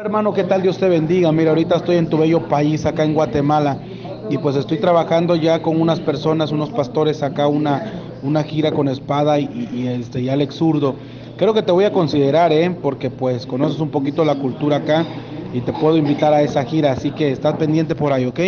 Hermano, ¿qué tal? Dios te bendiga. Mira, ahorita estoy en tu bello país, acá en Guatemala, y pues estoy trabajando ya con unas personas, unos pastores acá, una, una gira con espada y, este, y Alex Zurdo. Creo que te voy a considerar, ¿eh? porque pues conoces un poquito la cultura acá y te puedo invitar a esa gira, así que estás pendiente por ahí, ¿ok?